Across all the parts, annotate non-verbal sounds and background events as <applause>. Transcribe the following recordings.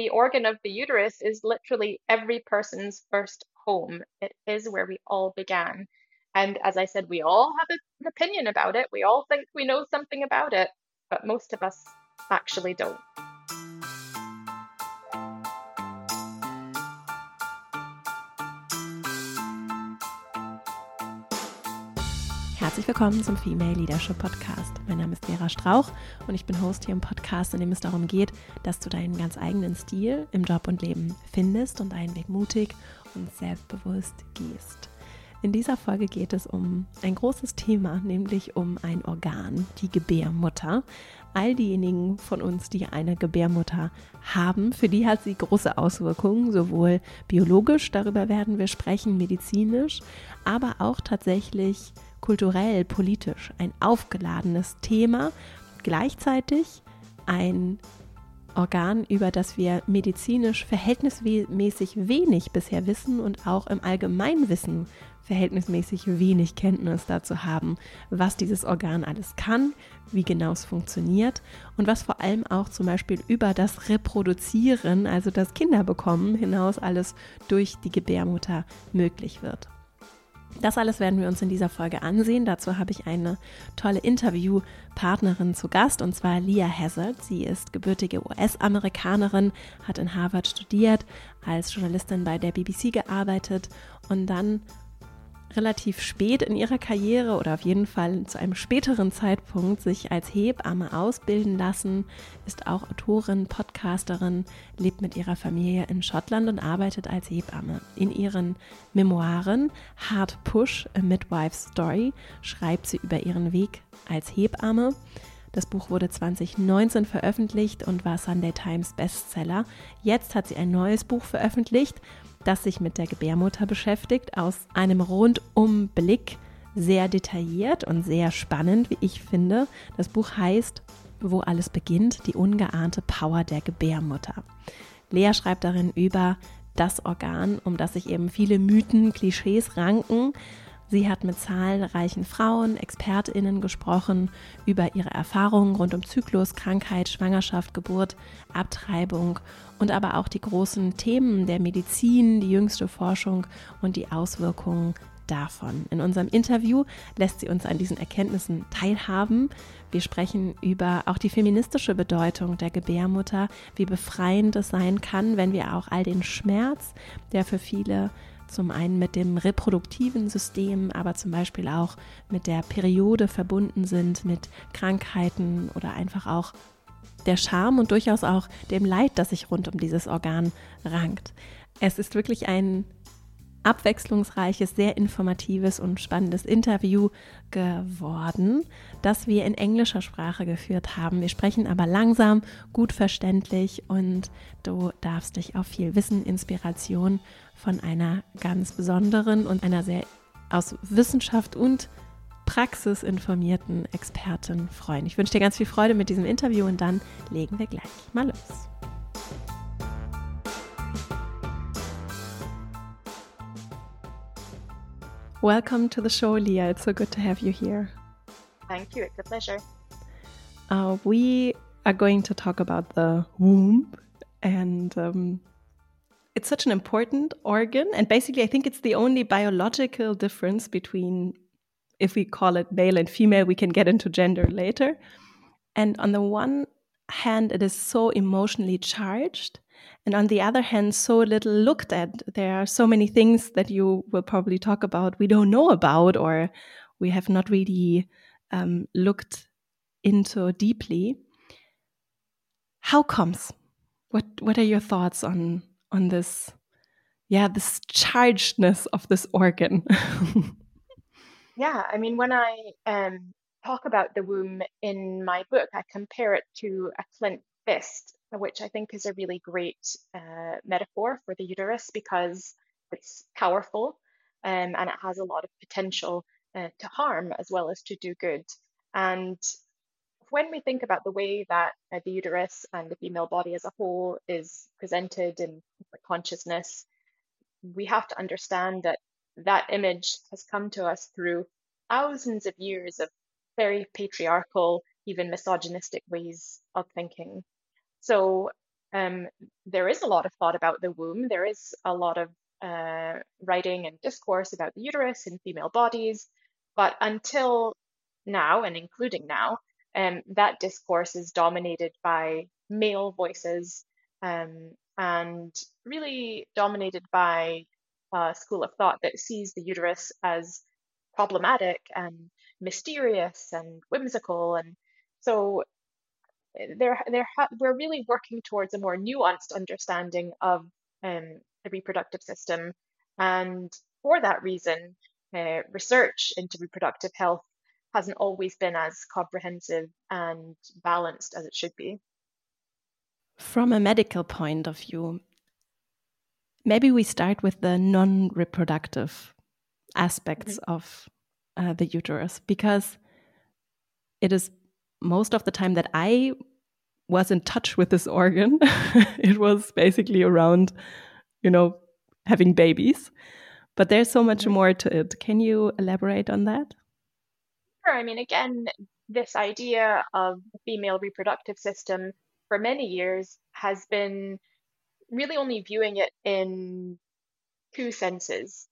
the organ of the uterus is literally every person's first home. It is where we all began. And as I said, we all have an opinion about it. We all think we know something about it, but most of us actually don't. Herzlich willkommen zum Female Leadership Podcast. Mein Name ist Vera Strauch und ich bin Host hier im Podcast, in dem es darum geht, dass du deinen ganz eigenen Stil im Job und Leben findest und deinen Weg mutig und selbstbewusst gehst. In dieser Folge geht es um ein großes Thema, nämlich um ein Organ, die Gebärmutter. All diejenigen von uns, die eine Gebärmutter haben, für die hat sie große Auswirkungen, sowohl biologisch, darüber werden wir sprechen, medizinisch, aber auch tatsächlich kulturell, politisch ein aufgeladenes Thema, gleichzeitig ein Organ, über das wir medizinisch verhältnismäßig wenig bisher wissen und auch im Allgemeinwissen verhältnismäßig wenig Kenntnis dazu haben, was dieses Organ alles kann, wie genau es funktioniert und was vor allem auch zum Beispiel über das Reproduzieren, also das Kinderbekommen hinaus alles durch die Gebärmutter möglich wird. Das alles werden wir uns in dieser Folge ansehen. Dazu habe ich eine tolle Interviewpartnerin zu Gast und zwar Leah Hazard. Sie ist gebürtige US-Amerikanerin, hat in Harvard studiert, als Journalistin bei der BBC gearbeitet und dann relativ spät in ihrer Karriere oder auf jeden Fall zu einem späteren Zeitpunkt sich als Hebamme ausbilden lassen, ist auch Autorin, Podcasterin, lebt mit ihrer Familie in Schottland und arbeitet als Hebamme. In ihren Memoiren Hard Push, A Midwife's Story schreibt sie über ihren Weg als Hebamme. Das Buch wurde 2019 veröffentlicht und war Sunday Times Bestseller. Jetzt hat sie ein neues Buch veröffentlicht das sich mit der Gebärmutter beschäftigt, aus einem Rundumblick sehr detailliert und sehr spannend, wie ich finde. Das Buch heißt Wo alles beginnt, die ungeahnte Power der Gebärmutter. Lea schreibt darin über das Organ, um das sich eben viele Mythen, Klischees ranken, Sie hat mit zahlreichen Frauen, Expertinnen gesprochen über ihre Erfahrungen rund um Zyklus, Krankheit, Schwangerschaft, Geburt, Abtreibung und aber auch die großen Themen der Medizin, die jüngste Forschung und die Auswirkungen davon. In unserem Interview lässt sie uns an diesen Erkenntnissen teilhaben. Wir sprechen über auch die feministische Bedeutung der Gebärmutter, wie befreiend es sein kann, wenn wir auch all den Schmerz, der für viele zum einen mit dem reproduktiven System, aber zum Beispiel auch mit der Periode verbunden sind, mit Krankheiten oder einfach auch der Scham und durchaus auch dem Leid, das sich rund um dieses Organ rankt. Es ist wirklich ein abwechslungsreiches, sehr informatives und spannendes Interview geworden, das wir in englischer Sprache geführt haben. Wir sprechen aber langsam, gut verständlich und du darfst dich auf viel Wissen, Inspiration von einer ganz besonderen und einer sehr aus Wissenschaft und Praxis informierten Expertin freuen. Ich wünsche dir ganz viel Freude mit diesem Interview und dann legen wir gleich mal los. Welcome to the show, Leah. It's so good to have you here. Thank you. It's a pleasure. Uh, we are going to talk about the womb, and um, it's such an important organ. And basically, I think it's the only biological difference between, if we call it male and female, we can get into gender later. And on the one hand, it is so emotionally charged and on the other hand, so little looked at. There are so many things that you will probably talk about we don't know about, or we have not really um, looked into deeply. How comes? What What are your thoughts on on this? Yeah, this chargedness of this organ. <laughs> yeah, I mean, when I um, talk about the womb in my book, I compare it to a flint fist which I think is a really great uh, metaphor for the uterus because it's powerful um, and it has a lot of potential uh, to harm as well as to do good. And when we think about the way that uh, the uterus and the female body as a whole is presented in consciousness, we have to understand that that image has come to us through thousands of years of very patriarchal, even misogynistic ways of thinking. So um, there is a lot of thought about the womb. There is a lot of uh, writing and discourse about the uterus and female bodies. But until now, and including now, um, that discourse is dominated by male voices um, and really dominated by a school of thought that sees the uterus as problematic and mysterious and whimsical. And so there, there we're really working towards a more nuanced understanding of um, the reproductive system. And for that reason, uh, research into reproductive health hasn't always been as comprehensive and balanced as it should be. From a medical point of view, maybe we start with the non reproductive aspects mm -hmm. of uh, the uterus because it is most of the time that I was in touch with this organ, <laughs> it was basically around, you know, having babies. But there's so much mm-hmm. more to it. Can you elaborate on that? Sure. I mean, again, this idea of the female reproductive system for many years has been really only viewing it in two senses.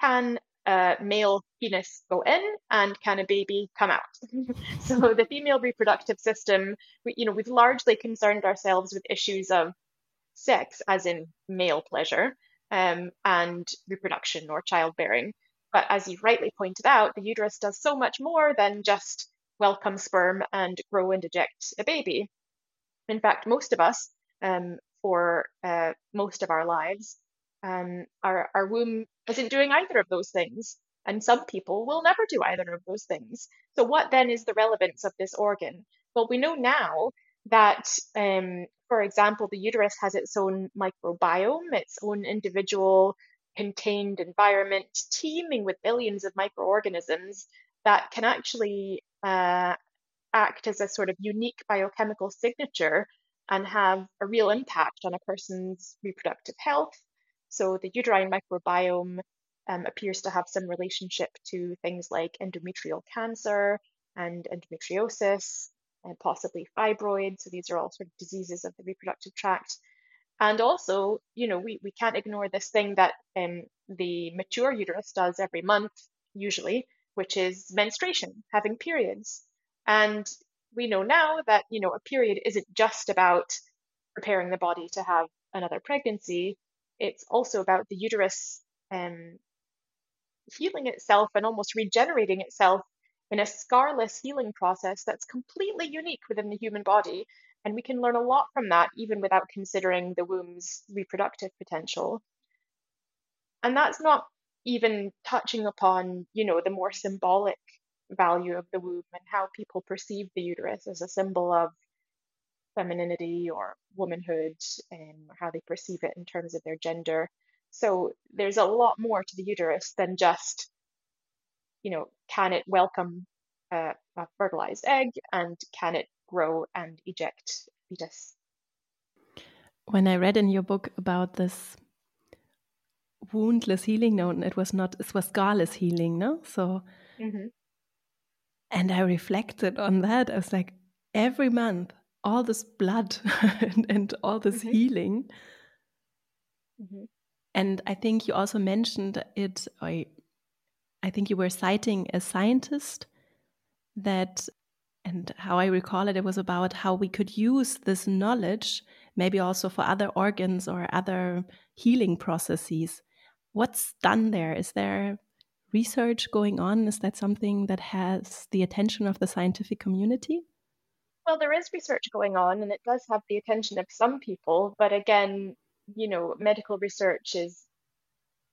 Can a male penis go in and can a baby come out? <laughs> so the female reproductive system, we, you know, we've largely concerned ourselves with issues of sex, as in male pleasure, um, and reproduction or childbearing. But as you rightly pointed out, the uterus does so much more than just welcome sperm and grow and eject a baby. In fact, most of us, um, for uh, most of our lives, um, our, our womb isn't doing either of those things. And some people will never do either of those things. So, what then is the relevance of this organ? Well, we know now that, um, for example, the uterus has its own microbiome, its own individual contained environment teeming with billions of microorganisms that can actually uh, act as a sort of unique biochemical signature and have a real impact on a person's reproductive health. So the uterine microbiome um, appears to have some relationship to things like endometrial cancer and endometriosis and possibly fibroids. So these are all sort of diseases of the reproductive tract. And also, you know, we, we can't ignore this thing that um, the mature uterus does every month, usually, which is menstruation, having periods. And we know now that, you know, a period isn't just about preparing the body to have another pregnancy. It's also about the uterus um, healing itself and almost regenerating itself in a scarless healing process that's completely unique within the human body. And we can learn a lot from that, even without considering the womb's reproductive potential. And that's not even touching upon, you know, the more symbolic value of the womb and how people perceive the uterus as a symbol of femininity or womanhood and how they perceive it in terms of their gender. So there's a lot more to the uterus than just, you know, can it welcome a, a fertilized egg and can it grow and eject fetus? When I read in your book about this woundless healing, no, it was not, it was scarless healing, no? So, mm -hmm. And I reflected on that. I was like, every month all this blood <laughs> and, and, all this mm -hmm. healing. Mm -hmm. And I think you also mentioned it, I, I think you were citing a scientist that, and how I recall it, it was about how we could use this knowledge maybe also for other organs or other healing processes. What's done there? Is there research going on? Is that something that has the attention of the scientific community? Well, there is research going on and it does have the attention of some people, but again, you know, medical research is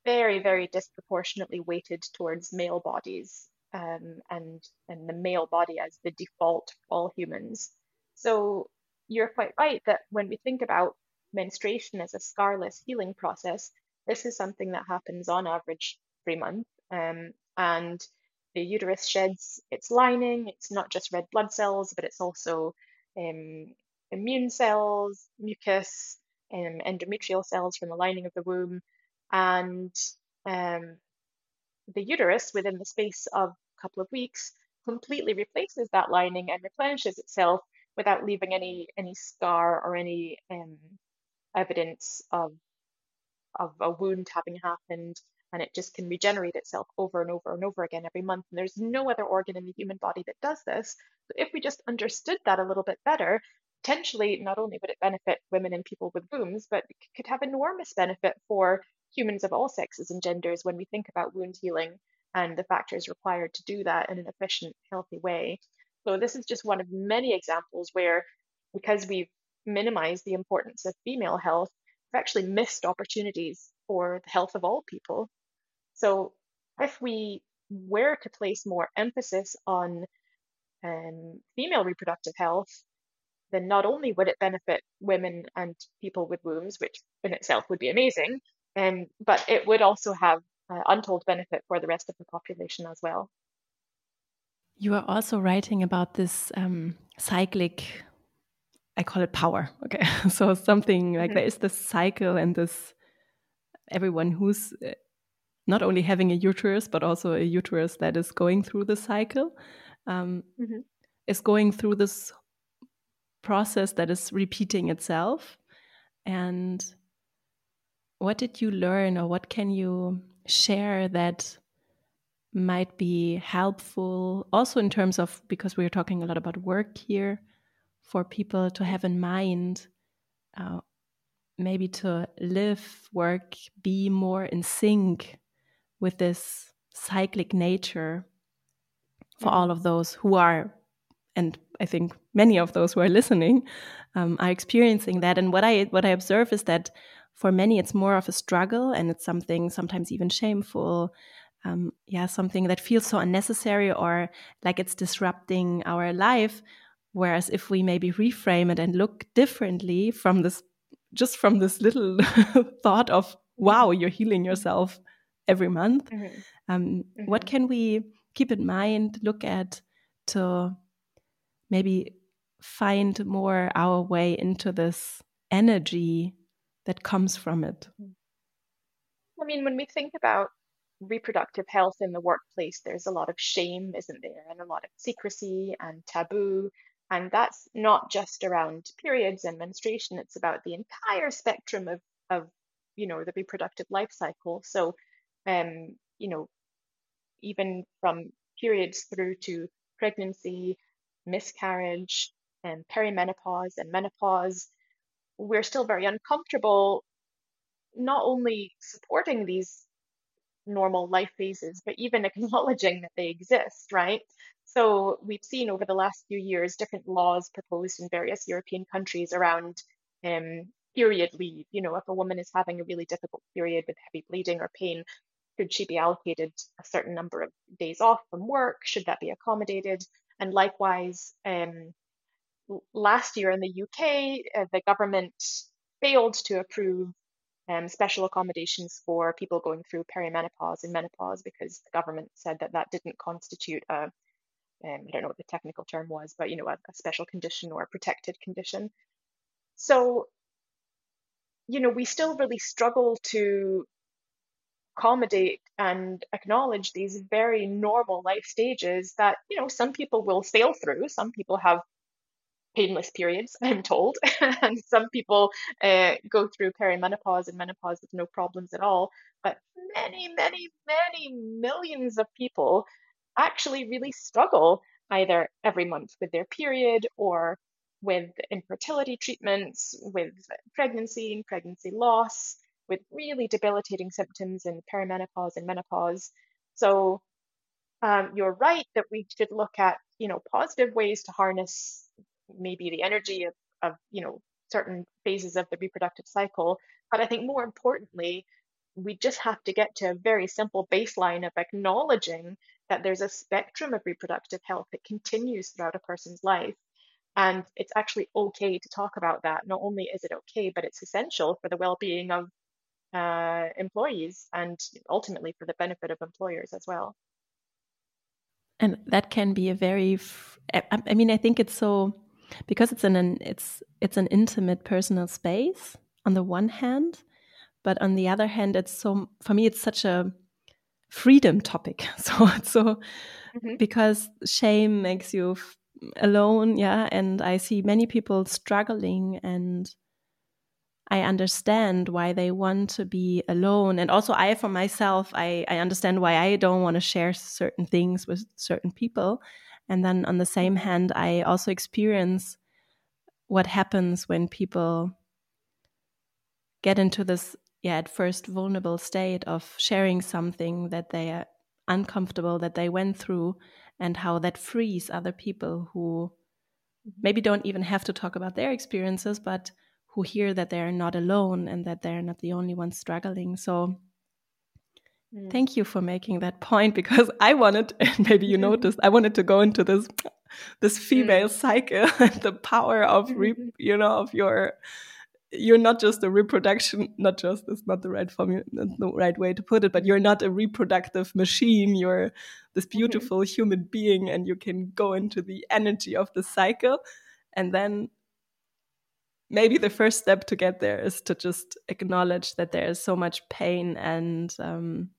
very, very disproportionately weighted towards male bodies um, and and the male body as the default for all humans. So you're quite right that when we think about menstruation as a scarless healing process, this is something that happens on average every month. Um, and the uterus sheds its lining. It's not just red blood cells, but it's also um, immune cells, mucus, um, endometrial cells from the lining of the womb. And um, the uterus, within the space of a couple of weeks, completely replaces that lining and replenishes itself without leaving any any scar or any um, evidence of of a wound having happened and it just can regenerate itself over and over and over again every month and there's no other organ in the human body that does this so if we just understood that a little bit better potentially not only would it benefit women and people with wombs but it could have enormous benefit for humans of all sexes and genders when we think about wound healing and the factors required to do that in an efficient healthy way so this is just one of many examples where because we've minimized the importance of female health we've actually missed opportunities for the health of all people. So if we were to place more emphasis on um, female reproductive health, then not only would it benefit women and people with wombs, which in itself would be amazing, um, but it would also have uh, untold benefit for the rest of the population as well. You are also writing about this um, cyclic I call it power. Okay. <laughs> so something like mm -hmm. there is this cycle and this everyone who's uh, not only having a uterus, but also a uterus that is going through the cycle um, mm -hmm. is going through this process that is repeating itself. And what did you learn, or what can you share that might be helpful also in terms of because we're talking a lot about work here for people to have in mind uh, maybe to live work be more in sync with this cyclic nature for mm -hmm. all of those who are and i think many of those who are listening um, are experiencing that and what i what i observe is that for many it's more of a struggle and it's something sometimes even shameful um, yeah something that feels so unnecessary or like it's disrupting our life Whereas if we maybe reframe it and look differently from this, just from this little <laughs> thought of, wow, you're healing yourself every month, mm -hmm. Um, mm -hmm. what can we keep in mind, look at to maybe find more our way into this energy that comes from it? I mean, when we think about reproductive health in the workplace, there's a lot of shame, isn't there? And a lot of secrecy and taboo. And that's not just around periods and menstruation, it's about the entire spectrum of, of you know, the reproductive life cycle. So, um, you know, even from periods through to pregnancy, miscarriage, and perimenopause and menopause, we're still very uncomfortable not only supporting these normal life phases, but even <laughs> acknowledging that they exist, right? So we've seen over the last few years different laws proposed in various European countries around um, period leave. You know, if a woman is having a really difficult period with heavy bleeding or pain, should she be allocated a certain number of days off from work? Should that be accommodated? And likewise, um, last year in the UK, uh, the government failed to approve um, special accommodations for people going through perimenopause and menopause because the government said that that didn't constitute a um, I don't know what the technical term was, but you know, a, a special condition or a protected condition. So, you know, we still really struggle to accommodate and acknowledge these very normal life stages that, you know, some people will sail through. Some people have painless periods, <laughs> I'm told, <laughs> and some people uh, go through perimenopause and menopause with no problems at all. But many, many, many millions of people actually really struggle either every month with their period or with infertility treatments, with pregnancy and pregnancy loss, with really debilitating symptoms in perimenopause and menopause. So um, you're right that we should look at, you know, positive ways to harness maybe the energy of, of, you know, certain phases of the reproductive cycle. But I think more importantly, we just have to get to a very simple baseline of acknowledging that there's a spectrum of reproductive health that continues throughout a person's life. And it's actually okay to talk about that. Not only is it okay, but it's essential for the well being of uh, employees and ultimately for the benefit of employers as well. And that can be a very, I mean, I think it's so because it's an it's it's an intimate personal space on the one hand, but on the other hand, it's so for me it's such a freedom topic. <laughs> So so mm -hmm. because shame makes you alone yeah and i see many people struggling and i understand why they want to be alone. And also i for myself i i understand why i don't want to share certain things with certain people. And then on the same hand i also experience what happens when people get into this yeah at first vulnerable state of sharing something that they are uncomfortable that they went through and how that frees other people who maybe don't even have to talk about their experiences but who hear that they're not alone and that they're not the only ones struggling so mm. thank you for making that point <laughs> because i wanted and maybe you noticed i wanted to go into this this female mm. cycle and <laughs> the power of re, <laughs> you know of your you're not just a reproduction not just is not the right formula the right way to put it but you're not a reproductive machine you're this mm-hmm. beautiful mm -hmm. human being and you can go into the energy of the cycle and then maybe the first step to get there is to just acknowledge that there is so much pain and um,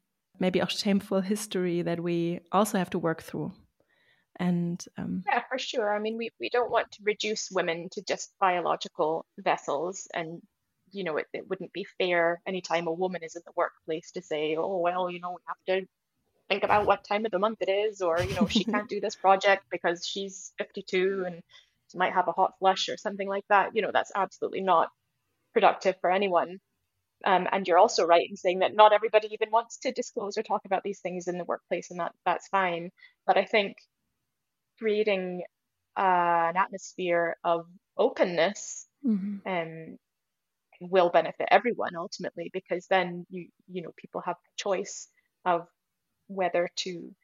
maybe a shameful history that we also have to work through. And um, yeah for sure. I mean we, we don't want to reduce women to just biological vessels and you know it, it wouldn't be fair anytime a woman is in the workplace to say oh well you know we have to think about what time of the month it is or you know she <laughs> can't do this project because she's 52 and might have a hot flush or something like that you know that's absolutely not productive for anyone. Um, and you're also right in saying that not everybody even wants to disclose or talk about these things in the workplace and that that's fine. But i think creating uh, an atmosphere of openness mm-hmm. um, will benefit everyone ultimately because then you you know people have the choice of whether to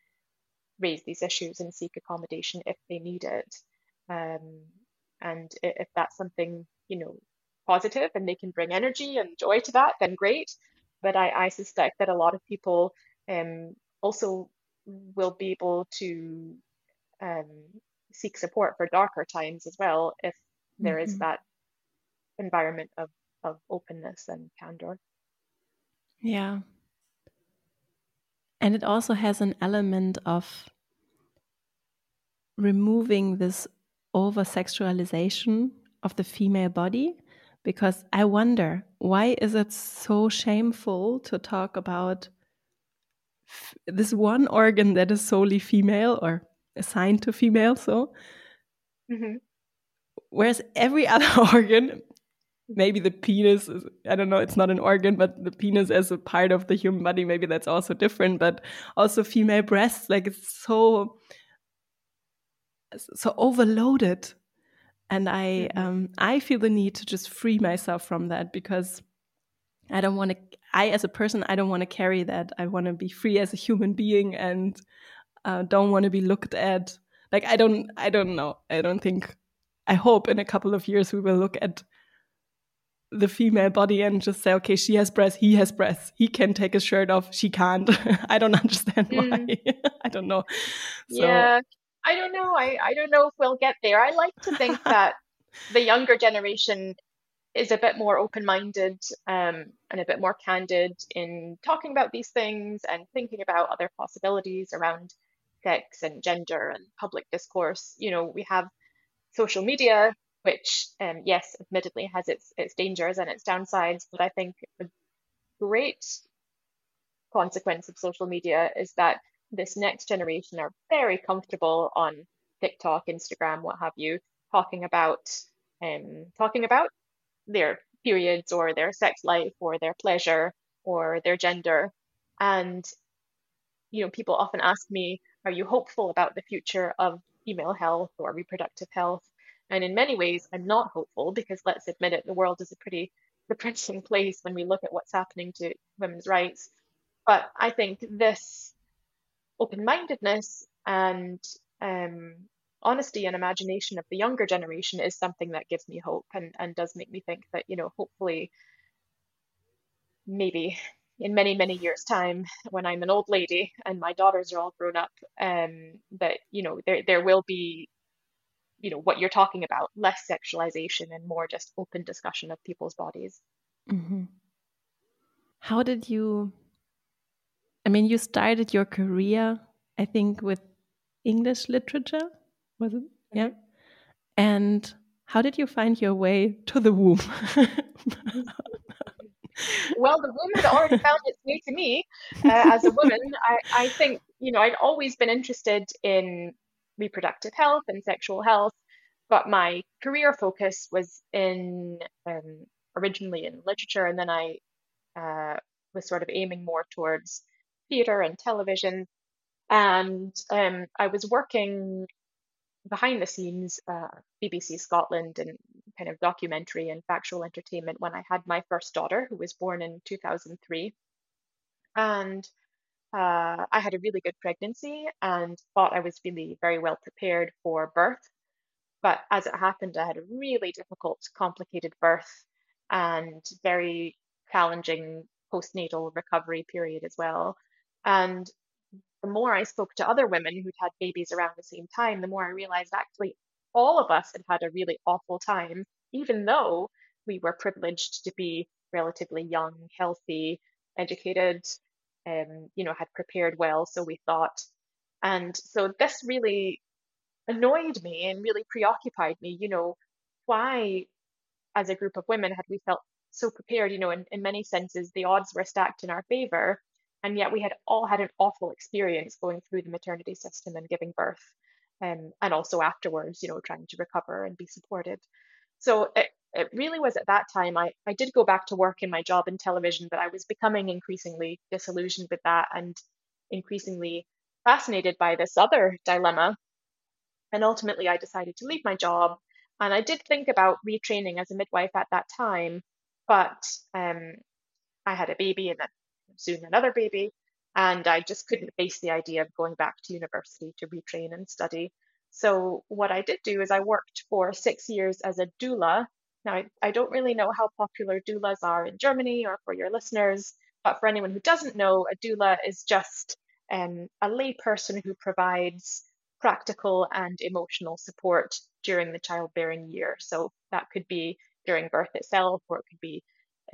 raise these issues and seek accommodation if they need it um, and if that's something you know positive and they can bring energy and joy to that then great. But i, I suspect that a lot of people um, also will be able to um, seek support for darker times as well if there mm-hmm. is that environment of of openness and candor. Yeah. And it also has an element of removing this over sexualization of the female body because i wonder why is it so shameful to talk about this one organ that is solely female or assigned to female. So, mm-hmm. whereas every <laughs> other organ, maybe the penis is, I don't know, it's not an organ, but the penis as a part of the human body, maybe that's also different. But also female breasts, like it's so so overloaded and i mm-hmm. um, i feel the need to just free myself from that because i don't want to i as a person i don't want to carry that i want to be free as a human being and uh, don't want to be looked at. Like I don't, I don't know. I don't think. I hope in a couple of years we will look at the female body and just say, okay, she has breasts, he has breasts, he can take his shirt off, she can't. <laughs> I don't <laughs> understand mm. why. <laughs> I don't know. So. Yeah, I don't know. I, I don't know if we'll get there. I like to think <laughs> that the younger generation is a bit more open minded um, and a bit more candid in talking about these things and thinking about other possibilities around sex and gender and public discourse. You know, we have social media, which, um, yes, admittedly has its its dangers and its downsides, but I think a great consequence of social media is that this next generation are very comfortable on TikTok, Instagram, what have you, talking about um, talking about their periods or their sex life or their pleasure or their gender. And you know, people often ask me, are you hopeful about the future of female health or reproductive health? And in many ways, I'm not hopeful because let's admit it, the world is a pretty depressing <laughs> place when we look at what's happening to women's rights. But I think this open mindedness and um, honesty and imagination of the younger generation is something that gives me hope and, and does make me think that, you know, hopefully, maybe in many many years time when i'm an old lady and my daughters are all grown up um that you know there there will be you know what you're talking about less sexualization and more just open discussion of people's bodies mm-hmm. how did you i mean you started your career i think with english literature was it Yeah. And how did you find your way to the womb? <laughs> well, the womb had already found its way to me uh, as a woman. I, I think, you know, I'd always been interested in reproductive health and sexual health, but my career focus was in um, originally in literature, and then I uh, was sort of aiming more towards theatre and television. And um, I was working behind the scenes, uh, BBC Scotland and kind of documentary and factual entertainment when I had my first daughter, who was born in 2003. And uh, I had a really good pregnancy and thought I was really very well prepared for birth. But as it happened, I had a really difficult, complicated birth and very challenging postnatal recovery period as well. And the more I spoke to other women who'd had babies around the same time, the more I realized actually all of us had had a really awful time, even though we were privileged to be relatively young, healthy, educated, um, you know, had prepared well, so we thought. And so this really annoyed me and really preoccupied me. You know, why, as a group of women, had we felt so prepared? You know, in, in many senses, the odds were stacked in our favor. And yet we had all had an awful experience going through the maternity system and giving birth. Um, and also afterwards, you know, trying to recover and be supported. So it, it really was at that time I, I did go back to work in my job in television, but I was becoming increasingly disillusioned with that and increasingly fascinated by this other dilemma. And ultimately, I decided to leave my job. And I did think about retraining as a midwife at that time, but um, I had a baby and then soon another baby. And I just couldn't face the idea of going back to university to retrain and study. So, what I did do is I worked for six years as a doula now, I, I don't really know how popular doulas are in Germany or for your listeners, but for anyone who doesn't know, a doula is just um, a lay person who provides practical and emotional support during the childbearing year. So that could be during birth itself, or it could be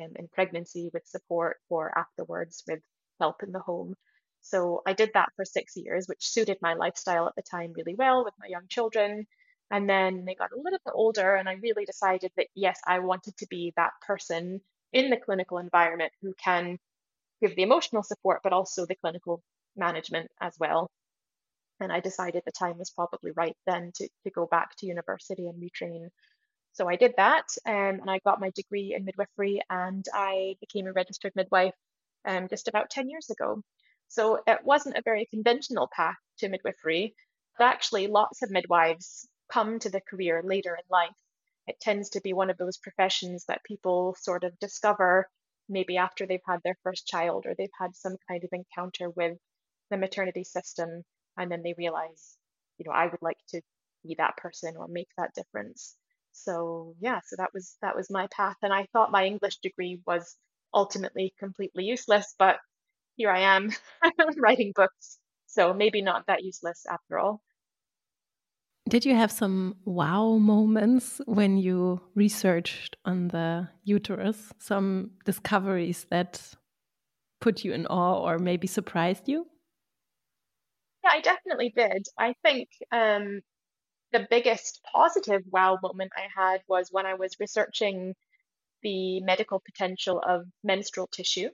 um, in pregnancy with support, or afterwards with help in the home. So I did that for six years, which suited my lifestyle at the time really well with my young children. And then they got a little bit older, and I really decided that yes, I wanted to be that person in the clinical environment who can give the emotional support, but also the clinical management as well. And I decided the time was probably right then to, to go back to university and retrain. So I did that, um, and I got my degree in midwifery, and I became a registered midwife um, just about 10 years ago. So it wasn't a very conventional path to midwifery, but actually, lots of midwives come to the career later in life. It tends to be one of those professions that people sort of discover maybe after they've had their first child or they've had some kind of encounter with the maternity system and then they realize, you know, I would like to be that person or make that difference. So yeah, so that was that was my path and I thought my English degree was ultimately completely useless, but here I am <laughs> writing books. So maybe not that useless after all. Did you have some wow moments when you researched on the uterus? Some discoveries that put you in awe or maybe surprised you? Yeah, I definitely did. I think um, the biggest positive wow moment I had was when I was researching the medical potential of menstrual tissue.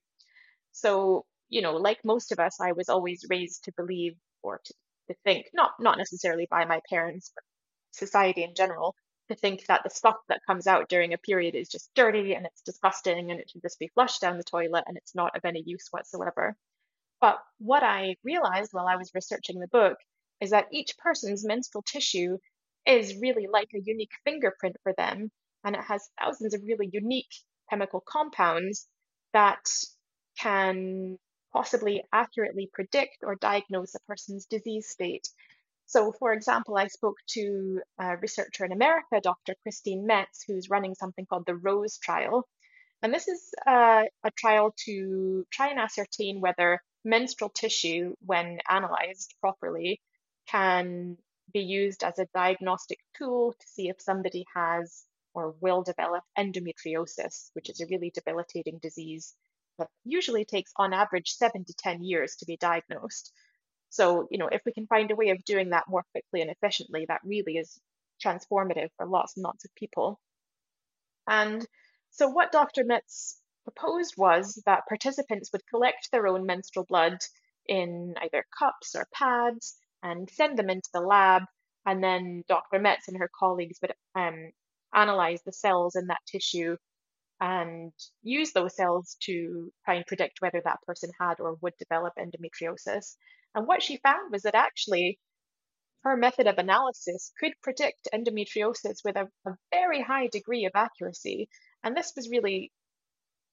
So, you know, like most of us, I was always raised to believe or to to think, not not necessarily by my parents, but society in general, to think that the stuff that comes out during a period is just dirty and it's disgusting and it should just be flushed down the toilet and it's not of any use whatsoever. But what I realized while I was researching the book is that each person's menstrual tissue is really like a unique fingerprint for them, and it has thousands of really unique chemical compounds that can possibly accurately predict or diagnose a person's disease state. So, for example, I spoke to a researcher in America, Dr. Christine Metz, who's running something called the ROSE trial. And this is uh, a trial to try and ascertain whether menstrual tissue, when analyzed properly, can be used as a diagnostic tool to see if somebody has or will develop endometriosis, which is a really debilitating disease that usually takes on average seven to 10 years to be diagnosed. So, you know, if we can find a way of doing that more quickly and efficiently, that really is transformative for lots and lots of people. And so, what Dr. Metz proposed was that participants would collect their own menstrual blood in either cups or pads and send them into the lab. And then Dr. Metz and her colleagues would um, analyze the cells in that tissue and use those cells to try and predict whether that person had or would develop endometriosis. And what she found was that actually her method of analysis could predict endometriosis with a, a very high degree of accuracy. And this was really,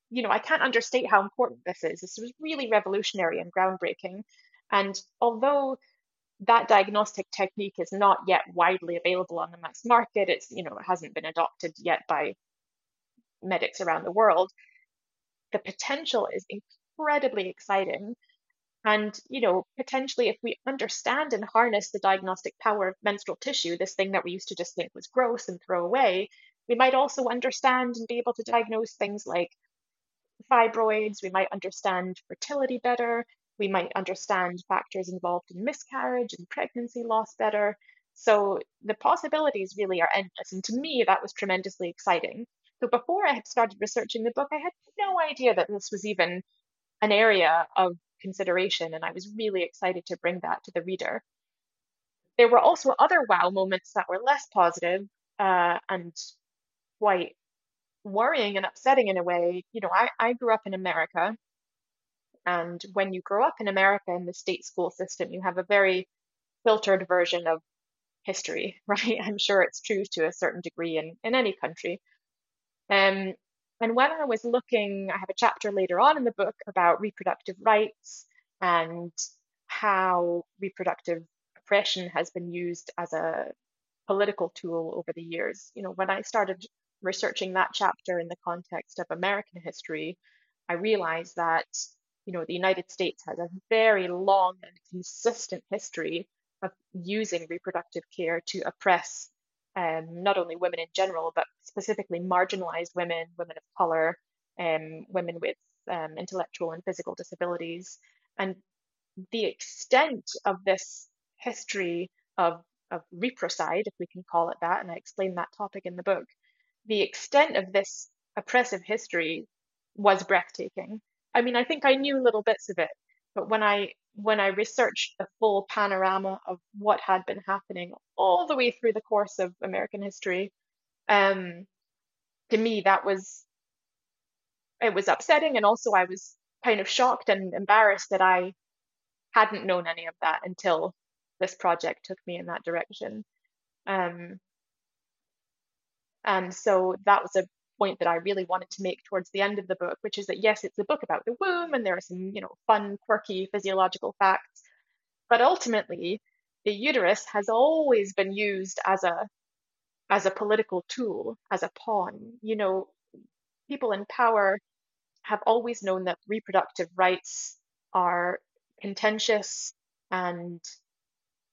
you know, I can't understate how important this is. This was really revolutionary and groundbreaking. And although that diagnostic technique is not yet widely available on the mass market, it's, you know, it hasn't been adopted yet by medics around the world, the potential is incredibly exciting. And, you know, potentially if we understand and harness the diagnostic power of menstrual tissue, this thing that we used to just think was gross and throw away, we might also understand and be able to diagnose things like fibroids, we might understand fertility better, we might understand factors involved in miscarriage and pregnancy loss better. So the possibilities really are endless. And to me, that was tremendously exciting. So before I had started researching the book, I had no idea that this was even an area of consideration, and I was really excited to bring that to the reader. There were also other wow moments that were less positive, uh, and quite worrying and upsetting in a way. You know, I, I grew up in America, and when you grow up in America in the state school system, you have a very filtered version of history, <laughs> right? I'm sure it's true to a certain degree in, in any country. Um, and when I was looking, I have a chapter later on in the book about reproductive rights and how reproductive oppression has been used as a political tool over the years. You know, when I started researching that chapter in the context of American history, I realized that, you know, the United States has a very long and consistent history of using reproductive care to oppress um, not only women in general, but specifically marginalized women, women of color, um, women with um, intellectual and physical disabilities. And the extent of this history of, of reprocide, if we can call it that, and I explain that topic in the book, the extent of this oppressive history was breathtaking. I mean, I think I knew little bits of it, but when I when I researched the full panorama of what had been happening all the way through the course of American history, um, to me that was it was upsetting, and also I was kind of shocked and embarrassed that I hadn't known any of that until this project took me in that direction. Um, and so that was a point that I really wanted to make towards the end of the book, which is that yes, it's a book about the womb and there are some, you know, fun, quirky physiological facts, but ultimately the uterus has always been used as a as a political tool, as a pawn. You know, people in power have always known that reproductive rights are contentious and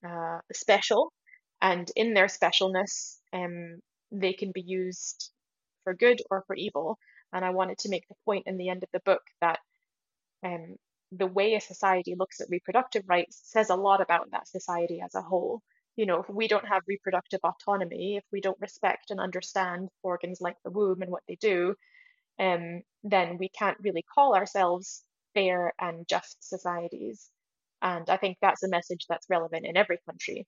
uh, special, and in their specialness, um, they can be used for good or for evil. And I wanted to make the point in the end of the book that um, the way a society looks at reproductive rights says a lot about that society as a whole. You know, if we don't have reproductive autonomy, if we don't respect and understand organs like the womb and what they do, um, then we can't really call ourselves fair and just societies. And I think that's a message that's relevant in every country.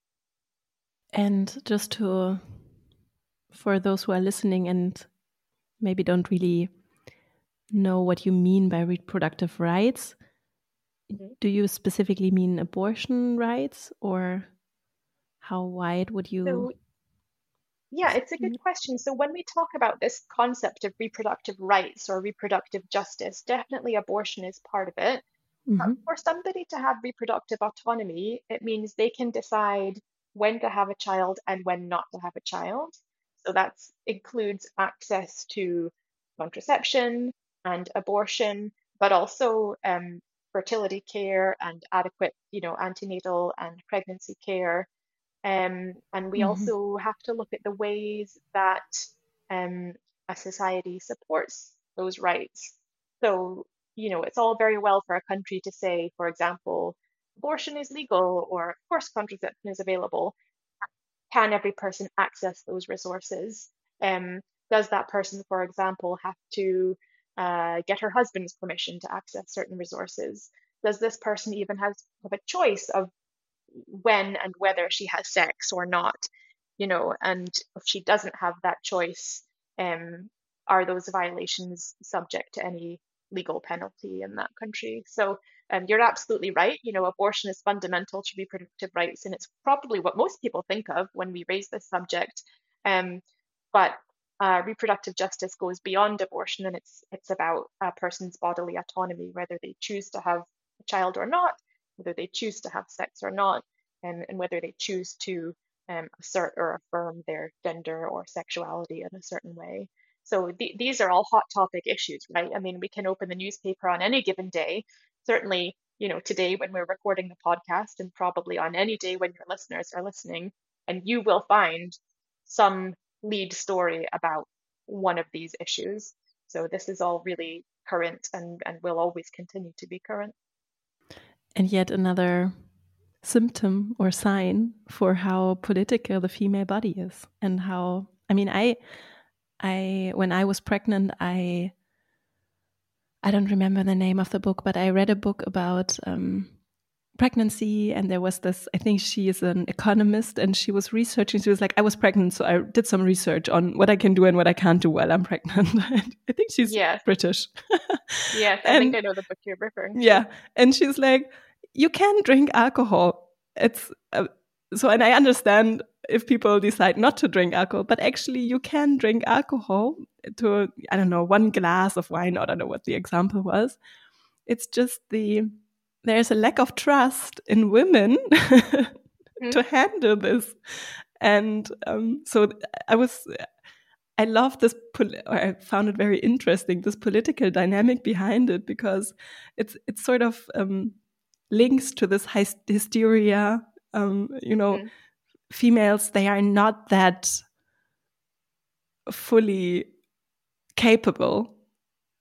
And just to, for those who are listening and maybe don't really know what you mean by reproductive rights. Mm -hmm. Do you specifically mean abortion rights or how wide would you? So, yeah, it's a good question. So, when we talk about this concept of reproductive rights or reproductive justice, definitely abortion is part of it. Mm -hmm. For somebody to have reproductive autonomy, it means they can decide when to have a child and when not to have a child. So that includes access to contraception and abortion, but also um, fertility care and adequate, you know, antenatal and pregnancy care. Um, and we mm-hmm. also have to look at the ways that um, a society supports those rights. So, you know, it's all very well for a country to say, for example, abortion is legal or of course contraception is available. Can every person access those resources? Um, does that person, for example, have to uh, get her husband's permission to access certain resources? Does this person even have, have a choice of when and whether she has sex or not? You know, and if she doesn't have that choice, um, are those violations subject to any legal penalty in that country? So um, you're absolutely right. You know, abortion is fundamental to reproductive rights, and it's probably what most people think of when we raise this subject. Um, but uh, reproductive justice goes beyond abortion, and it's it's about a person's bodily autonomy, whether they choose to have a child or not, whether they choose to have sex or not, and, and whether they choose to um, assert or affirm their gender or sexuality in a certain way. So th- these are all hot topic issues, right? I mean, we can open the newspaper on any given day certainly, you know, today when we're recording the podcast, and probably on any day when your listeners are listening, and you will find some lead story about one of these issues. So this is all really current and, and will always continue to be current. And yet another symptom or sign for how political the female body is and how I mean I I when I was pregnant I I don't remember the name of the book, but I read a book about um, pregnancy, and there was this. I think she is an economist, and she was researching. She was like, "I was pregnant, so I did some research on what I can do and what I can't do while I'm pregnant." <laughs> I think she's yes. British. <laughs> yes, I and, think I know the book you're referring. To. Yeah, and she's like, "You can drink alcohol. It's uh, so," and I understand if people decide not to drink alcohol, but actually you can drink alcohol to, I don't know, one glass of wine, I don't know what the example was. It's just the, there's a lack of trust in women <laughs> mm-hmm. to handle this. And um, so I was, I love this, I found it very interesting, this political dynamic behind it, because it's, it's sort of um, links to this hysteria, um, you know. Mm females they are not that fully capable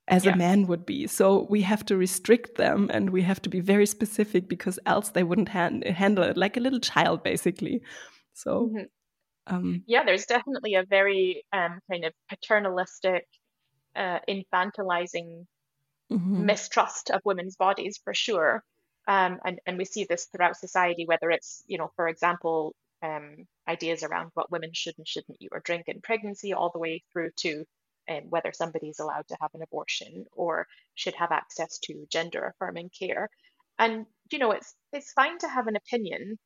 as yeah. a man would be. So we have to restrict them and we have to be very specific because else they wouldn't hand, handle it like a little child, basically. So, mm -hmm. um, yeah, there's definitely a very um, kind of paternalistic, uh, infantilizing mm -hmm. mistrust of women's bodies for sure. Um, and, and we see this throughout society, whether it's, you know, for example, um, ideas around what women should and shouldn't eat or drink in pregnancy, all the way through to um, whether somebody's allowed to have an abortion or should have access to gender affirming care. And you know, it's it's fine to have an opinion,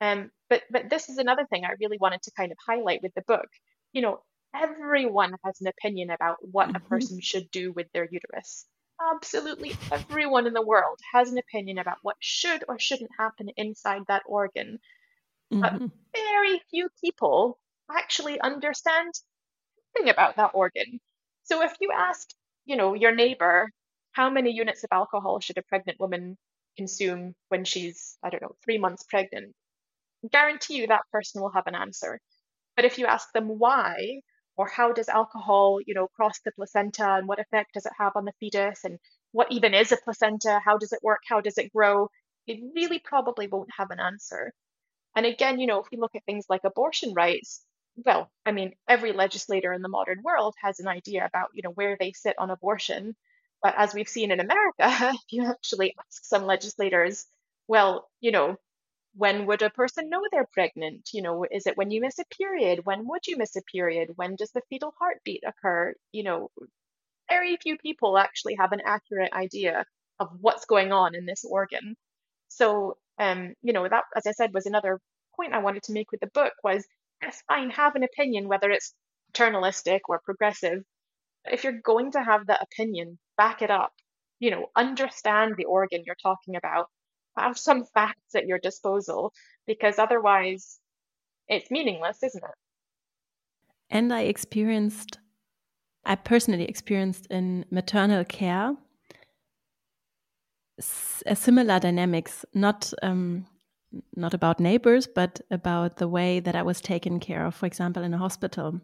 um, but but this is another thing I really wanted to kind of highlight with the book. You know, everyone has an opinion about what mm-hmm. a person should do with their uterus. Absolutely everyone in the world has an opinion about what should or shouldn't happen inside that organ. But mm-hmm. very few people actually understand anything about that organ. So if you asked, you know, your neighbor, how many units of alcohol should a pregnant woman consume when she's, I don't know, three months pregnant, guarantee you that person will have an answer. But if you ask them why, or how does alcohol, you know, cross the placenta and what effect does it have on the fetus and what even is a placenta, how does it work, how does it grow, they really probably won't have an answer. And again, you know, if we look at things like abortion rights, well, I mean, every legislator in the modern world has an idea about, you know, where they sit on abortion. But as we've seen in America, <laughs> if you actually ask some legislators, well, you know, when would a person know they're pregnant? You know, is it when you miss a period? When would you miss a period? When does the fetal heartbeat occur? You know, very few people actually have an accurate idea of what's going on in this organ. So um, you know, that, as I said, was another point I wanted to make with the book was, yes, fine, have an opinion, whether it's paternalistic or progressive. If you're going to have that opinion, back it up. You know, understand the organ you're talking about. Have some facts at your disposal, because otherwise, it's meaningless, isn't it? And I experienced, I personally experienced in maternal care a similar dynamics, not um, not about neighbors, but about the way that I was taken care of, for example, in a hospital,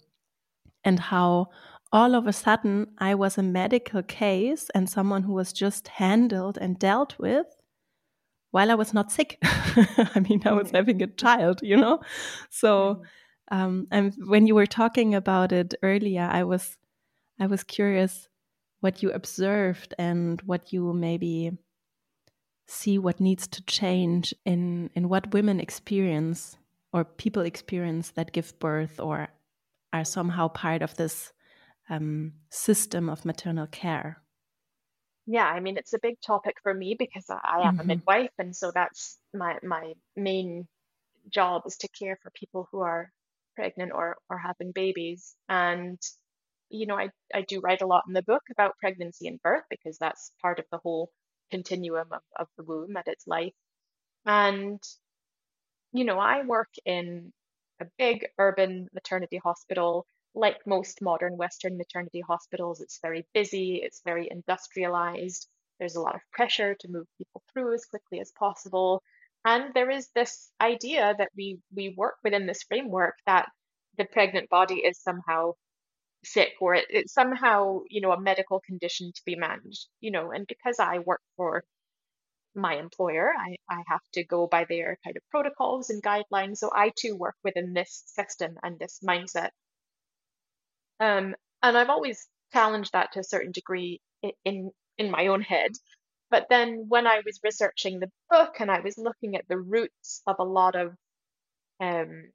and how all of a sudden I was a medical case and someone who was just handled and dealt with while I was not sick. <laughs> I mean, I was having a child, you know? So Um, and when you were talking about it earlier, I was I was curious what you observed and what you maybe see what needs to change in in what women experience or people experience that give birth or are somehow part of this um, system of maternal care. Yeah, I mean it's a big topic for me because I am mm -hmm. a mm-hmm. midwife, and so that's my my main job is to care for people who are pregnant or or having babies. And you know, I I do write a lot in the book about pregnancy and birth because that's part of the whole continuum of, of the womb at its life. And you know, I work in a big urban maternity hospital. Like most modern Western maternity hospitals, it's very busy, it's very industrialized. There's a lot of pressure to move people through as quickly as possible. And there is this idea that we we work within this framework that the pregnant body is somehow sick or it, it's somehow, you know, a medical condition to be managed, you know, and because I work for my employer. I, I have to go by their kind of protocols and guidelines. So I too work within this system and this mindset. Um, and I've always challenged that to a certain degree in in my own head. But then when I was researching the book and I was looking at the roots of a lot of um,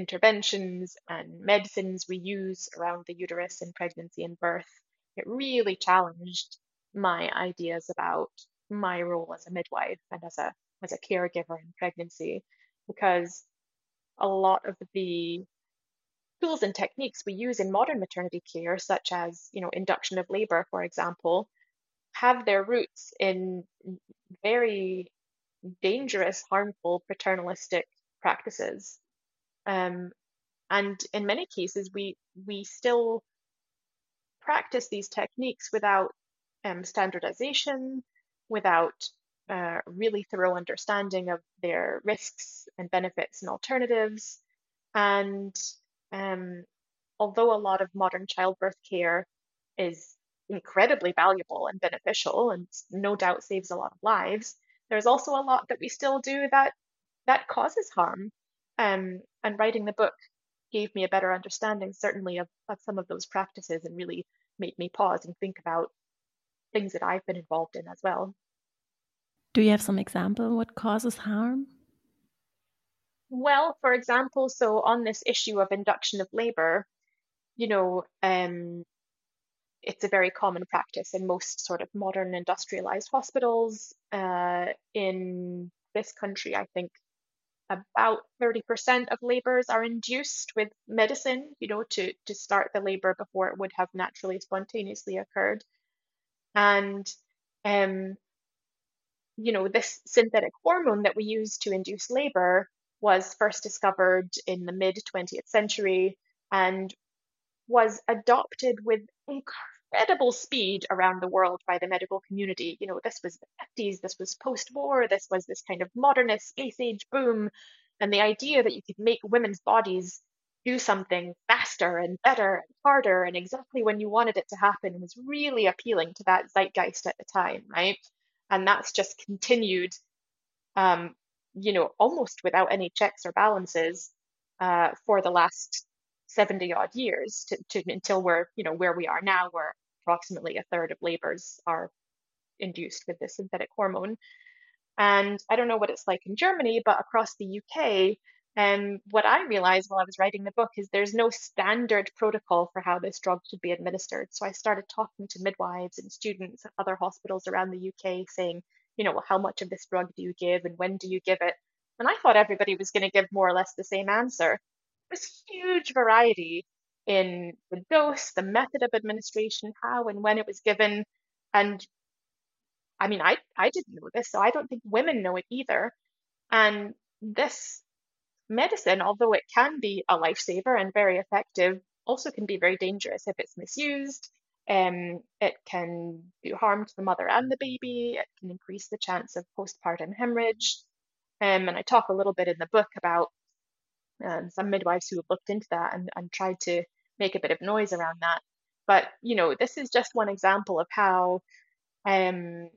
interventions and medicines we use around the uterus in pregnancy and birth, it really challenged my ideas about my role as a midwife and as a as a caregiver in pregnancy. Because a lot of the tools and techniques we use in modern maternity care such as you know induction of labor for example have their roots in very dangerous harmful paternalistic practices um, and in many cases we we still practice these techniques without um, standardization without a really thorough understanding of their risks and benefits and alternatives. And um, although a lot of modern childbirth care is incredibly valuable and beneficial and no doubt saves a lot of lives, there's also a lot that we still do that that causes harm. Um, and writing the book gave me a better understanding, certainly, of, of some of those practices and really made me pause and think about things that I've been involved in as well. Do you have some example what causes harm? Well, for example, so on this issue of induction of labor, you know, um, it's a very common practice in most sort of modern industrialized hospitals. Uh, in this country, I think about 30% of labors are induced with medicine, you know, to, to start the labor before it would have naturally, spontaneously occurred. And um, you know, this synthetic hormone that we use to induce labor was first discovered in the mid 20th century and was adopted with incredible speed around the world by the medical community. You know, this was the 50s, this was post war, this was this kind of modernist space age boom. And the idea that you could make women's bodies do something faster and better and harder and exactly when you wanted it to happen was really appealing to that zeitgeist at the time, right? and that's just continued um, you know almost without any checks or balances uh, for the last 70 odd years to, to, until we're you know where we are now where approximately a third of labors are induced with this synthetic hormone and i don't know what it's like in germany but across the uk and um, what I realized while I was writing the book is there's no standard protocol for how this drug should be administered. So I started talking to midwives and students at other hospitals around the UK saying, you know, well, how much of this drug do you give and when do you give it? And I thought everybody was going to give more or less the same answer. There's huge variety in the dose, the method of administration, how and when it was given. And I mean, I, I didn't know this, so I don't think women know it either. And this medicine, although it can be a lifesaver and very effective, also can be very dangerous if it's misused. Um, it can do harm to the mother and the baby. It can increase the chance of postpartum hemorrhage. Um, and I talk a little bit in the book about um, some midwives who have looked into that and, and tried to make a bit of noise around that. But you know, this is just one example of how um,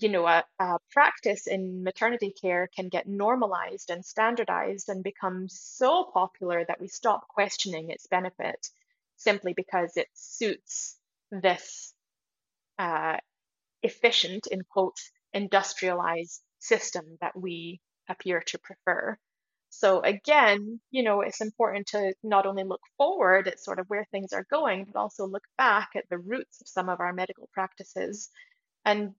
you know, a, a, practice in maternity care can get normalized and standardized and become so popular that we stop questioning its benefit simply because it suits this uh, efficient, in quotes, industrialized system that we appear to prefer. So again, you know, it's important to not only look forward at sort of where things are going, but also look back at the roots of some of our medical practices and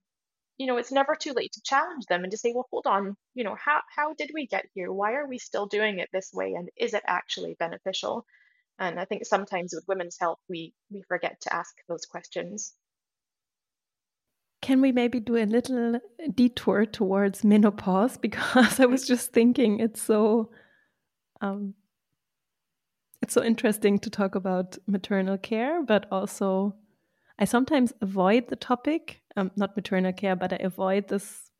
you know, it's never too late to challenge them and to say, well, hold on, you know, how, how did we get here? Why are we still doing it this way? And is it actually beneficial? And I think sometimes with women's health, we, we forget to ask those questions. Can we maybe do a little detour towards menopause? <laughs> Because I was just thinking it's so um, it's so interesting to talk about maternal care, but also I sometimes avoid the topic, um, not maternal care, but I avoid this.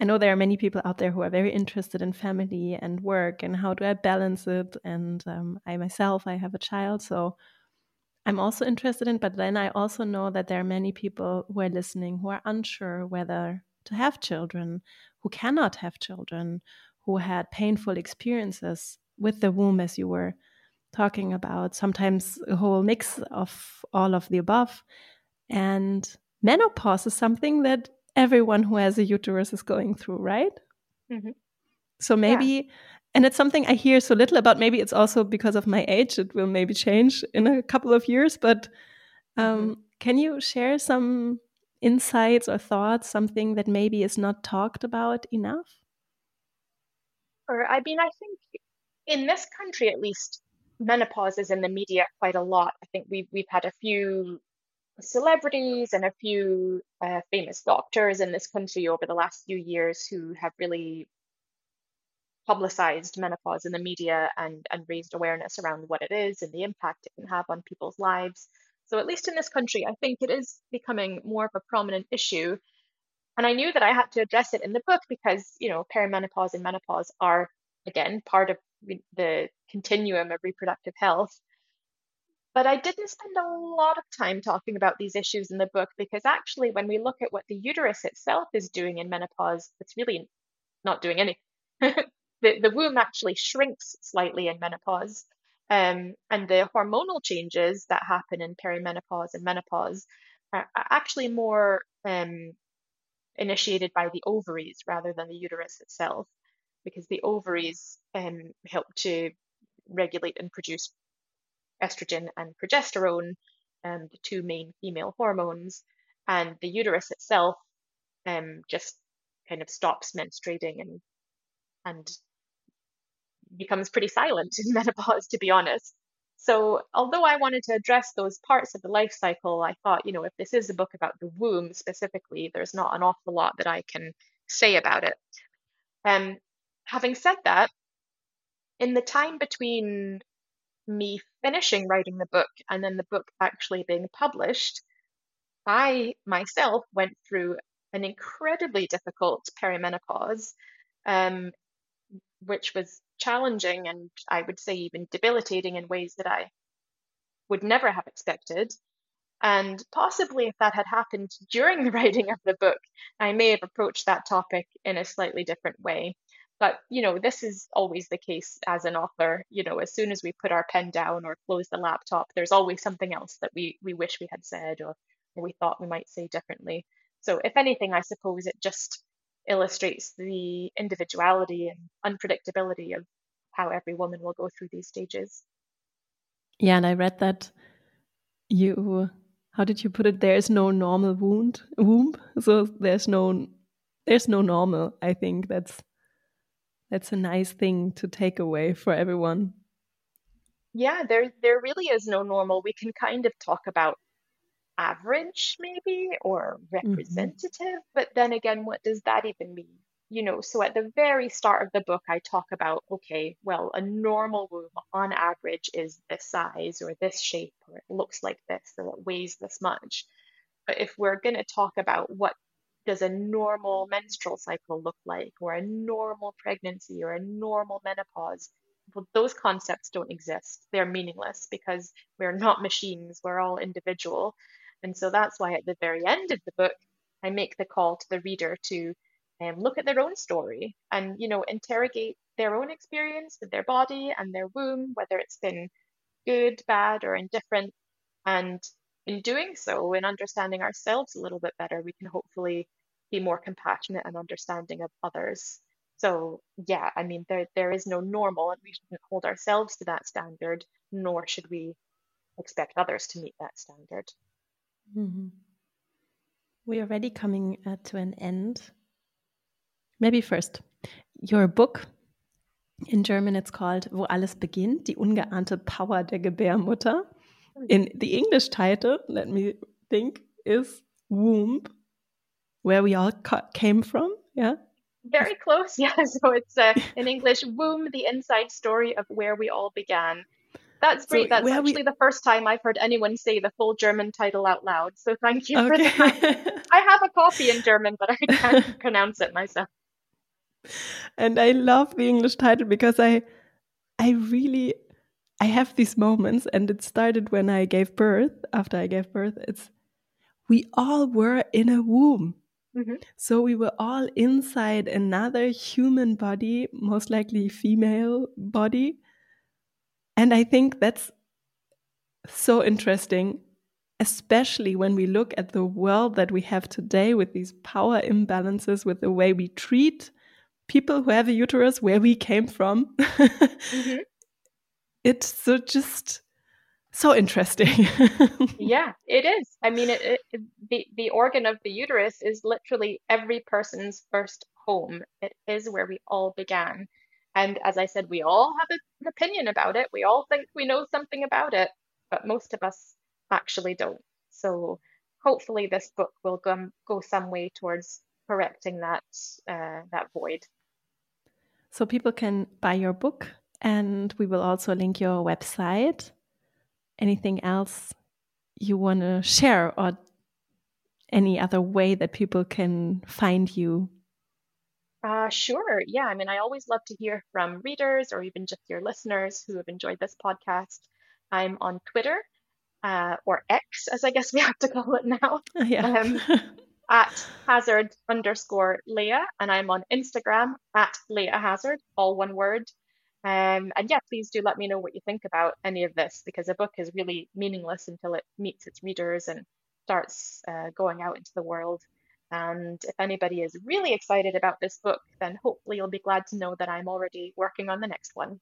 I know there are many people out there who are very interested in family and work and how do I balance it. And um, I myself, I have a child, so I'm also interested in. But then I also know that there are many people who are listening who are unsure whether to have children, who cannot have children, who had painful experiences with the womb, as you were talking about, sometimes a whole mix of all of the above. And menopause is something that everyone who has a uterus is going through, right? Mm-hmm. So maybe, yeah. And it's something I hear so little about. Maybe it's also because of my age, it will maybe change in a couple of years. But um, mm-hmm. can you share some insights or thoughts, something that maybe is not talked about enough? Or, I mean, I think in this country, at least, menopause is in the media quite a lot. I think we've we've had a few celebrities and a few uh, famous doctors in this country over the last few years who have really publicized menopause in the media and and raised awareness around what it is and the impact it can have on people's lives. So at least in this country, I think it is becoming more of a prominent issue. And I knew that I had to address it in the book because, you know, perimenopause and menopause are again part of the continuum of reproductive health. But I didn't spend a lot of time talking about these issues in the book because actually, when we look at what the uterus itself is doing in menopause, it's really not doing anything. <laughs> the, the womb actually shrinks slightly in menopause. Um, and the hormonal changes that happen in perimenopause and menopause are, actually more um, initiated by the ovaries rather than the uterus itself because the ovaries um, help to regulate and produce estrogen and progesterone, um, the two main female hormones, and the uterus itself um, just kind of stops menstruating and and becomes pretty silent <laughs> in menopause, to be honest. So, although I wanted to address those parts of the life cycle, I thought, you know, if this is a book about the womb specifically, there's not an awful lot that I can say about it. Um, having said that, in the time between me finishing writing the book and then the book actually being published, I myself went through an incredibly difficult perimenopause, um, which was challenging and I would say even debilitating in ways that I would never have expected. And possibly if that had happened during the <laughs> writing of the book, I may have approached that topic in a slightly different way. But, you know, this is always the case as an author. You know, as soon as we put our pen down or close the laptop, there's always something else that we, we wish we had said or, or we thought we might say differently. So, if anything, I suppose it just illustrates the individuality and unpredictability of how every woman will go through these stages. Yeah, and I read that you how did you put it there is no normal wound womb so there's no there's no normal i think that's that's a nice thing to take away for everyone. Yeah, there there really is no normal. We can kind of talk about average maybe or mm-hmm. representative, mm-hmm. but then again, what does that even mean? You know, so at the very start of the book, I talk about okay, well, a normal womb on average is this size or this shape or it looks like this or it weighs this much. But if we're going to talk about what does a normal menstrual cycle look like, or a normal pregnancy, or a normal menopause? Well, those concepts don't exist. They're meaningless because we're not machines, we're all individual. And so that's why at the very end of the book, I make the call to the reader to um, look at their own story and you know interrogate their own experience with their body and their womb, whether it's been good, bad, or indifferent. And in doing so, in understanding ourselves a little bit better, we can hopefully be more compassionate and understanding of others. So yeah, I mean there there is no normal and we shouldn't hold ourselves to that standard, nor should we expect others to meet that standard. Mm-hmm. We are already coming uh, to an end. Maybe first, your book in German it's called Wo alles beginnt, die ungeahnte Power der Gebärmutter. Hmm. In the English title, let me think, is Womb, where we all came from. Yeah. Very close, <laughs> yeah. So it's uh, in English, Womb, the inside story of where we all began. That's great. So That's actually we... the first time I've heard anyone say the full German title out loud. So thank you okay. for that. <laughs> I have a copy in German, but I can't <laughs> pronounce it myself. And I love the English title because I I really I have these moments and it started when I gave birth, after I gave birth. It's we all were in a womb. Mm -hmm. So we were all inside another human body, most likely female body, and I think that's so interesting, especially when we look at the world that we have today with these power imbalances, with the way we treat people who have a uterus, where we came from. mm-hmm. <laughs> It's so just so interesting. <laughs> yeah, it is. I mean, it, it, the the organ of the uterus is literally every person's first home. It is where we all began. And as I said, we all have an opinion about it. We all think we know something about it, but most of us actually don't. So hopefully, this book will go, go some way towards correcting that uh, that void. So people can buy your book, and we will also link your website. Anything else you want to share, or any other way that people can find you uh, sure. Yeah. I mean, I always love to hear from readers or even just your listeners who have enjoyed this podcast. I'm on Twitter uh, or X, as I guess we <laughs> have to call it now. Yeah. Um, <laughs> at hazard underscore Leah, and I'm on Instagram at Leah Hazard, all one word. Um, and yeah, please do let me know what you think about any of this because a book is really meaningless until it meets its readers and starts uh, going out into the world. And if anybody is really excited about this book, then hopefully you'll be glad to know that I'm already working on the next one.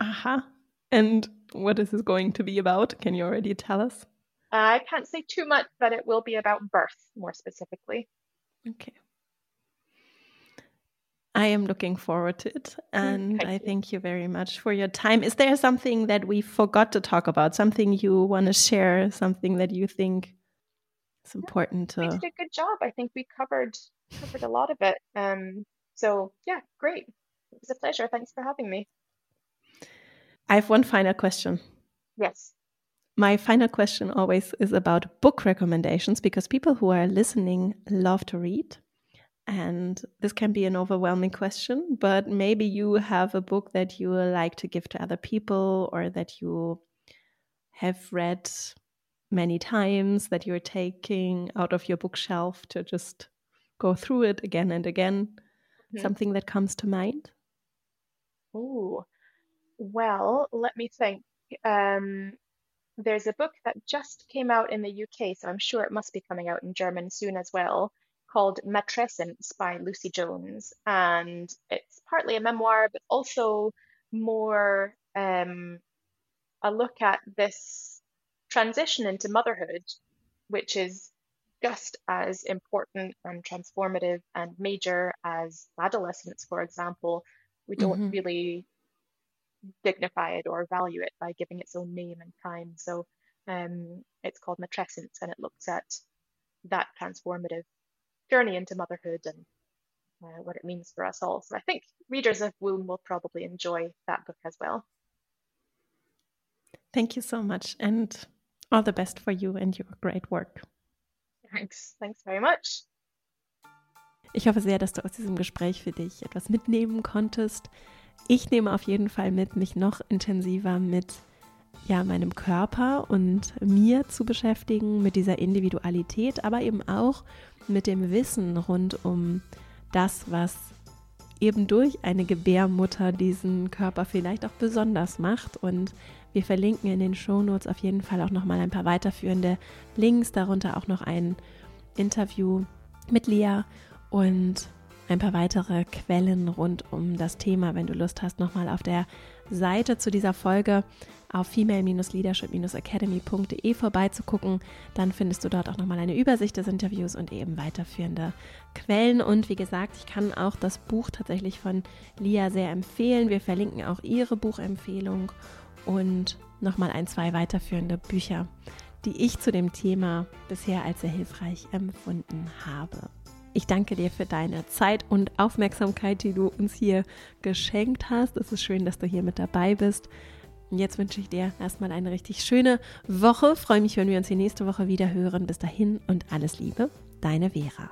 Aha. Uh-huh. And what is this going to be about? Can you already tell us? I can't say too much, but it will be about birth more specifically. Okay. I am looking forward to it. And thank I thank you very much for your time. Is there something that we forgot to talk about? Something you want to share? Something that you think it's important to. We did a good job. I think we covered covered a lot of it. Um, so yeah, great. It was a pleasure. Thanks for having me. I have one final question. Yes. My final question always is about book recommendations because people who are listening love to read. And this can be an overwhelming question, but maybe you have a book that you like to give to other people or that you have read many times that you're taking out of your bookshelf to just go through it again and again? Mm-hmm. Something that comes to mind? Oh, well, let me think. Um, there's a book that just came out in the UK, so I'm sure it must be coming out in German soon as well, called Matrescence by Lucy Jones. And it's partly a memoir, but also more um, a look at this transition into motherhood, which is just as important and transformative and major as adolescence, for example, we don't mm-hmm. really dignify it or value it by giving its own name and time. So um, it's called Matrescence and it looks at that transformative journey into motherhood and uh, what it means for us all. So I think readers of Womb will probably enjoy that book as well. Thank you so much. And All the best for you and your great work. Thanks. Thanks very much. Ich hoffe sehr, dass du aus diesem Gespräch für dich etwas mitnehmen konntest. Ich nehme auf jeden Fall mit, mich noch intensiver mit ja, meinem Körper und mir zu beschäftigen, mit dieser Individualität, aber eben auch mit dem Wissen rund um das, was eben durch eine Gebärmutter diesen Körper vielleicht auch besonders macht. Und wir verlinken in den Shownotes auf jeden Fall auch nochmal ein paar weiterführende Links, darunter auch noch ein Interview mit Lea und ein paar weitere Quellen rund um das Thema, wenn du Lust hast, nochmal auf der Seite zu dieser Folge auf female-leadership-academy.de vorbeizugucken. Dann findest du dort auch nochmal eine Übersicht des Interviews und eben weiterführende Quellen. Und wie gesagt, ich kann auch das Buch tatsächlich von Lia sehr empfehlen. Wir verlinken auch ihre Buchempfehlung und nochmal ein, zwei weiterführende Bücher, die ich zu dem Thema bisher als sehr hilfreich empfunden habe. Ich danke dir für deine Zeit und Aufmerksamkeit, die du uns hier geschenkt hast. Es ist schön, dass du hier mit dabei bist. Jetzt wünsche ich dir erstmal eine richtig schöne Woche. Freue mich, wenn wir uns die nächste Woche wieder hören. Bis dahin und alles Liebe, deine Vera.